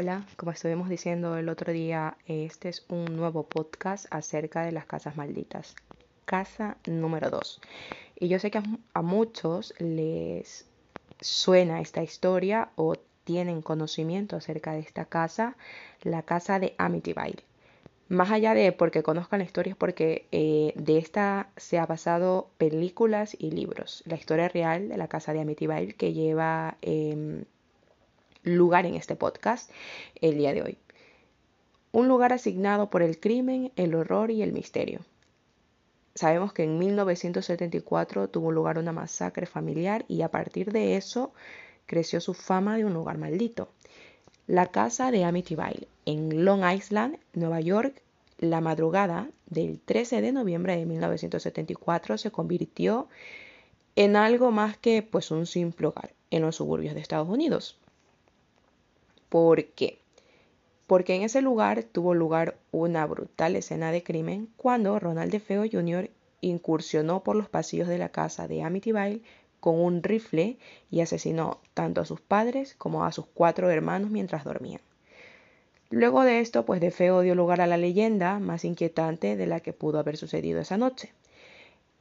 Hola, como estuvimos diciendo el otro día, este es un nuevo podcast acerca de las casas malditas. Casa número 2. Y yo sé que a, muchos les suena esta historia o tienen conocimiento acerca de esta casa, la casa de Amityville. Más allá de porque conozcan la historia, es porque eh, de esta se ha basado películas y libros. La historia real de la casa de Amityville que lleva em, lugar en este podcast el día de hoy. Un lugar asignado por el crimen, el horror y el misterio. Sabemos que en 1974 tuvo lugar una masacre familiar y a partir de eso creció su fama de un lugar maldito. La casa de Amityville en Long Island, Nueva York, la madrugada del 13 de noviembre de 1974 se convirtió en algo más que pues un simple hogar en los suburbios de Estados Unidos. ¿Por qué? Porque en ese lugar tuvo lugar una brutal escena de crimen cuando Ronald DeFeo Jr. incursionó por los pasillos de la casa de Amityville con un rifle y asesinó tanto a sus padres como a sus cuatro hermanos mientras dormían. Luego de esto, pues DeFeo dio lugar a la leyenda más inquietante de la que pudo haber sucedido esa noche.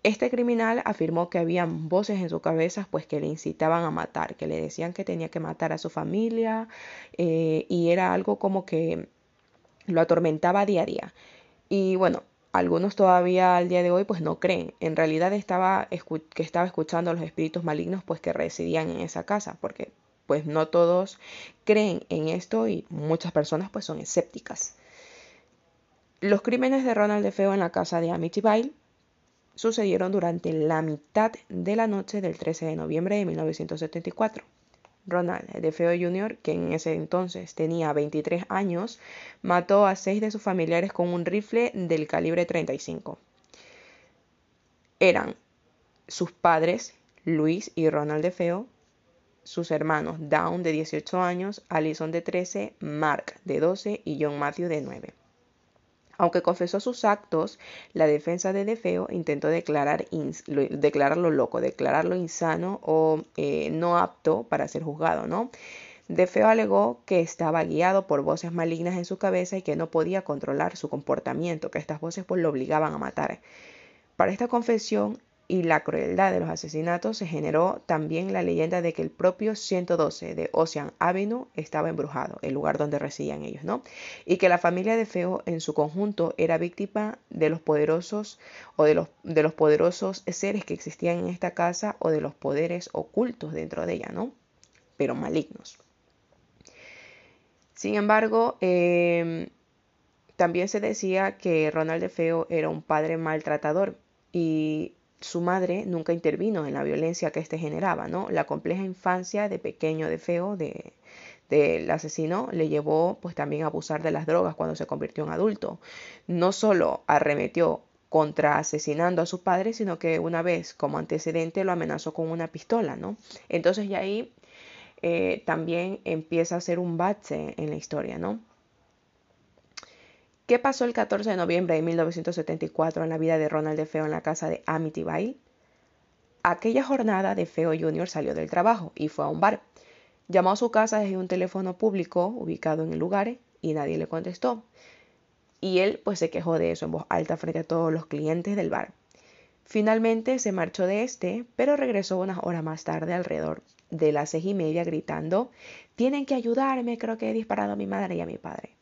Este criminal afirmó que habían voces en su cabeza pues que le incitaban a matar, que le decían que tenía que matar a su familia eh, y era algo como que lo atormentaba día a día. Y bueno, algunos todavía al día de hoy pues no creen. En realidad estaba que estaba escuchando a los espíritus malignos pues que residían en esa casa, porque pues no todos creen en esto y muchas personas pues son escépticas. Los crímenes de Ronald DeFeo en la casa de Amityville sucedieron durante la mitad de la noche del 13 de noviembre de 1974. Ronald DeFeo Jr., que en ese entonces tenía 23 años, mató a seis de sus familiares con un rifle del calibre 35. Eran sus padres, Luis y Ronald DeFeo, sus hermanos Dawn de 18 años, Allison de 13, Mark de 12 y John Matthew de 9. Aunque confesó sus actos, la defensa de Defeo intentó declarar declararlo loco, declararlo insano o eh, no apto para ser juzgado, ¿no? Defeo alegó que estaba guiado por voces malignas en su cabeza y que no podía controlar su comportamiento, que estas voces pues lo obligaban a matar. Para esta confesión, y la crueldad de los asesinatos se generó también la leyenda de que el propio 112 de Ocean Avenue estaba embrujado, el lugar donde residían ellos, ¿no? Y que la familia de Feo en su conjunto era víctima de los poderosos o de los, de los poderosos seres que existían en esta casa o de los poderes ocultos dentro de ella, ¿no? Pero malignos. Sin embargo, em, también se decía que Ronald de Feo era un padre maltratador y su madre nunca intervino en la violencia que éste generaba, ¿no? La compleja infancia de pequeño de feo de, del asesino le llevó pues también a abusar de las drogas cuando se convirtió en adulto. No solo arremetió contra asesinando a su padre, sino que una vez como antecedente lo amenazó con una pistola, ¿no? Entonces ya ahí eh, también empieza a ser un bache en la historia, ¿no? ¿Qué pasó el 14 de noviembre de 1974 en la vida de Ronald DeFeo en la casa de Amityville? Aquella jornada, DeFeo Jr. salió del trabajo y fue a un bar. Llamó a su casa desde un teléfono público ubicado en el lugar y nadie le contestó. Y él pues se quejó de eso en voz alta frente a todos los clientes del bar. Finalmente se marchó de este, pero regresó unas horas más tarde alrededor de las seis y media gritando, tienen que ayudarme, creo que he disparado a mi madre y a mi padre.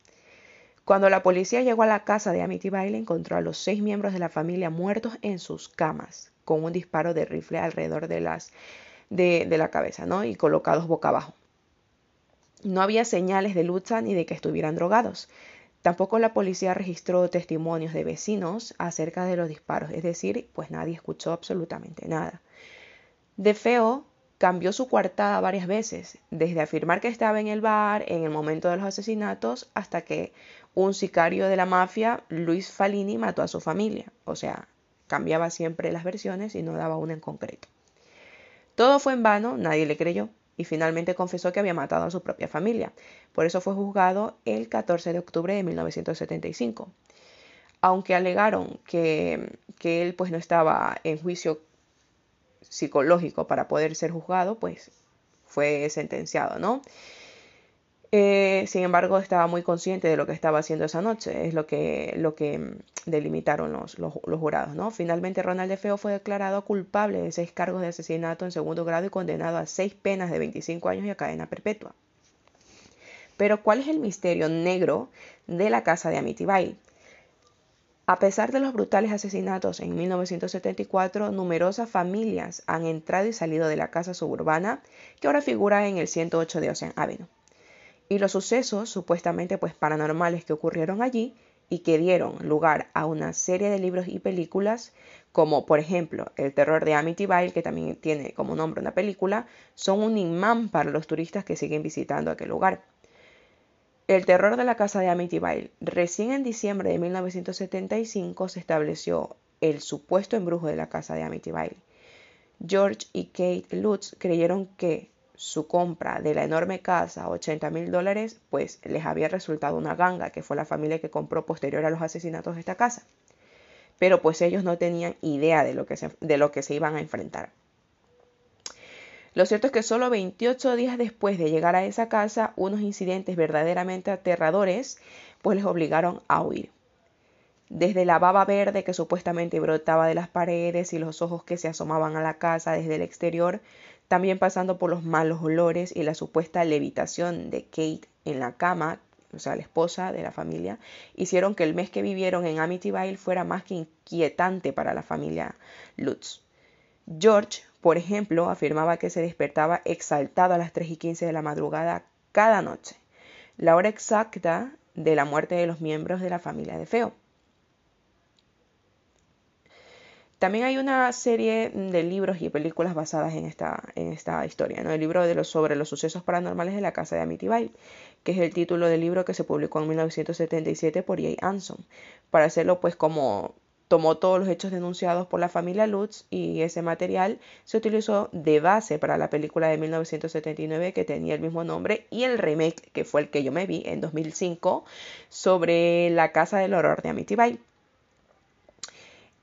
Cuando la policía llegó a la casa de Amityville, encontró a los seis miembros de la familia muertos en sus camas, con un disparo de rifle alrededor de, las, de, de la cabeza, ¿no? Y colocados boca abajo. No había señales de lucha ni de que estuvieran drogados. Tampoco la policía registró testimonios de vecinos acerca de los disparos, es decir, pues nadie escuchó absolutamente nada. De feo cambió su coartada varias veces, desde afirmar que estaba en el bar en el momento de los asesinatos hasta que un sicario de la mafia, Luis Falini, mató a su familia. O sea, cambiaba siempre las versiones y no daba una en concreto. Todo fue en vano, nadie le creyó y finalmente confesó que había matado a su propia familia. Por eso fue juzgado el 14 de octubre de 1975. Aunque alegaron que, que él pues no estaba en juicio psicológico para poder ser juzgado, pues fue sentenciado, ¿no? Eh, sin embargo, estaba muy consciente de lo que estaba haciendo esa noche, es lo que, lo que mm, delimitaron los, los, jurados. ¿no? Finalmente, Ronald de Feo fue declarado culpable de seis cargos de asesinato en segundo grado y condenado a seis penas de 25 años y a cadena perpetua. Pero, ¿cuál es el misterio negro de la casa de Amityville? A pesar de los brutales asesinatos en 1974, numerosas familias han entrado y salido de la casa suburbana que ahora figura en el 108 de Ocean Avenue. Y los sucesos supuestamente pues paranormales que ocurrieron allí y que dieron lugar a una serie de libros y películas, como por ejemplo El terror de Amityville, que también tiene como nombre una película, son un imán para los turistas que siguen visitando aquel lugar. El terror de la casa de Amityville. Recién en diciembre de 1975 se estableció el supuesto embrujo de la casa de Amityville. George y Kate Lutz creyeron que su compra de la enorme casa, 80 mil dólares, pues les había resultado una ganga, que fue la familia que compró posterior a los asesinatos de esta casa. Pero pues ellos no tenían idea de lo que de lo que se iban a enfrentar. Lo cierto es que solo 28 días después de llegar a esa casa, unos incidentes verdaderamente aterradores pues les obligaron a huir. Desde la baba verde que supuestamente brotaba de las paredes y los ojos que se asomaban a la casa desde el exterior, también pasando por los malos olores y la supuesta levitación de Kate en la cama, o sea, la esposa de la familia, hicieron que el mes que vivieron en Amityville fuera más que inquietante para la familia Lutz. George por ejemplo, afirmaba que se despertaba exaltado a las 3 y 15 de la madrugada cada noche, la hora exacta de la muerte de los miembros de la familia de Feo. También hay una serie de libros y películas basadas en esta, en esta historia, ¿no? El libro de los, sobre los sucesos paranormales de la casa de Amityville, que es el título del libro que se publicó en 1977 por Jay Anson, para hacerlo pues como tomó todos los hechos denunciados por la familia Lutz y ese material se utilizó de base para la película de 1979 que tenía el mismo nombre y el remake que fue el que yo me vi en 2005 sobre la casa del horror de Amityville.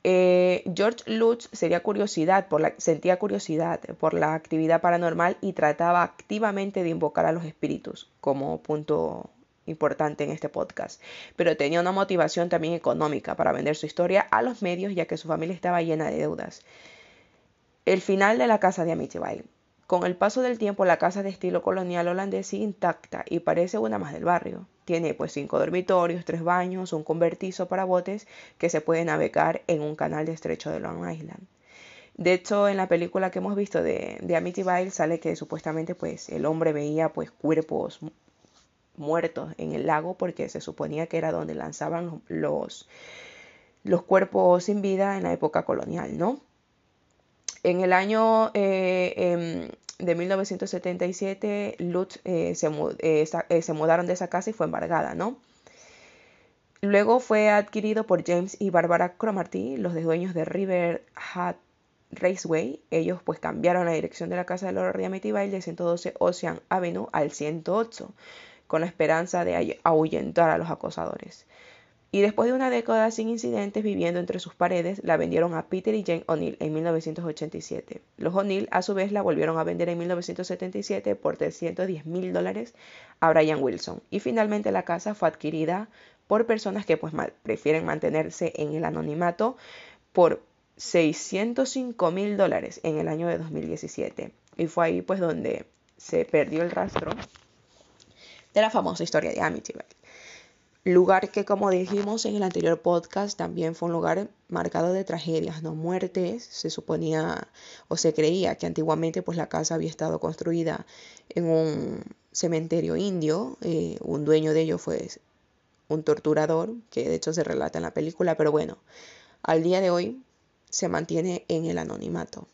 Eh, George Lutz sentía curiosidad por la actividad paranormal y trataba activamente de invocar a los espíritus como punto importante en este podcast, pero tenía una motivación también económica para vender su historia a los medios ya que su familia estaba llena de deudas. El final de la casa de Amityville. Con el paso del tiempo la casa de estilo colonial holandés sigue intacta y parece una más del barrio. Tiene pues cinco dormitorios, tres baños, un convertizo para botes que se puede navegar en un canal de estrecho de Long Island. De hecho, en la película que hemos visto de, de Amityville sale que supuestamente pues el hombre veía pues cuerpos muertos en el lago porque se suponía que era donde lanzaban los, los cuerpos sin vida en la época colonial, ¿no? En el año eh, em, de 1977, Lutz eh, se, eh, se, mudaron de esa casa y fue embargada, ¿no? Luego fue adquirido por James y Barbara Cromarty, los dueños de River Hat Raceway. Ellos pues cambiaron la dirección de la casa de Amityville de 112 Ocean Avenue al 108 con la esperanza de ahuyentar a los acosadores. Y después de una década sin incidentes viviendo entre sus paredes, la vendieron a Peter y Jane O'Neill en 1987. Los O'Neill a su vez la volvieron a vender en 1977 por 310 mil dólares a Brian Wilson. Y finalmente la casa fue adquirida por personas que pues prefieren mantenerse en el anonimato por 605 mil dólares en el año de 2017. Y fue ahí pues donde se perdió el rastro de la famosa historia de Amityville. Lugar que, como dijimos en el anterior podcast, también fue un lugar marcado de tragedias, no muertes. Se suponía o se creía que antiguamente pues, la casa había estado construida en un cementerio indio. Eh, un dueño de ello fue un torturador, que de hecho se relata en la película, pero bueno, al día de hoy se mantiene en el anonimato.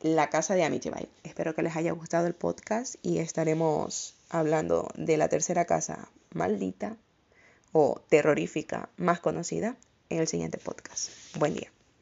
La casa de Amityville. Espero que les haya gustado el podcast y estaremos hablando de la tercera casa maldita o terrorífica más conocida en el siguiente podcast. Buen día.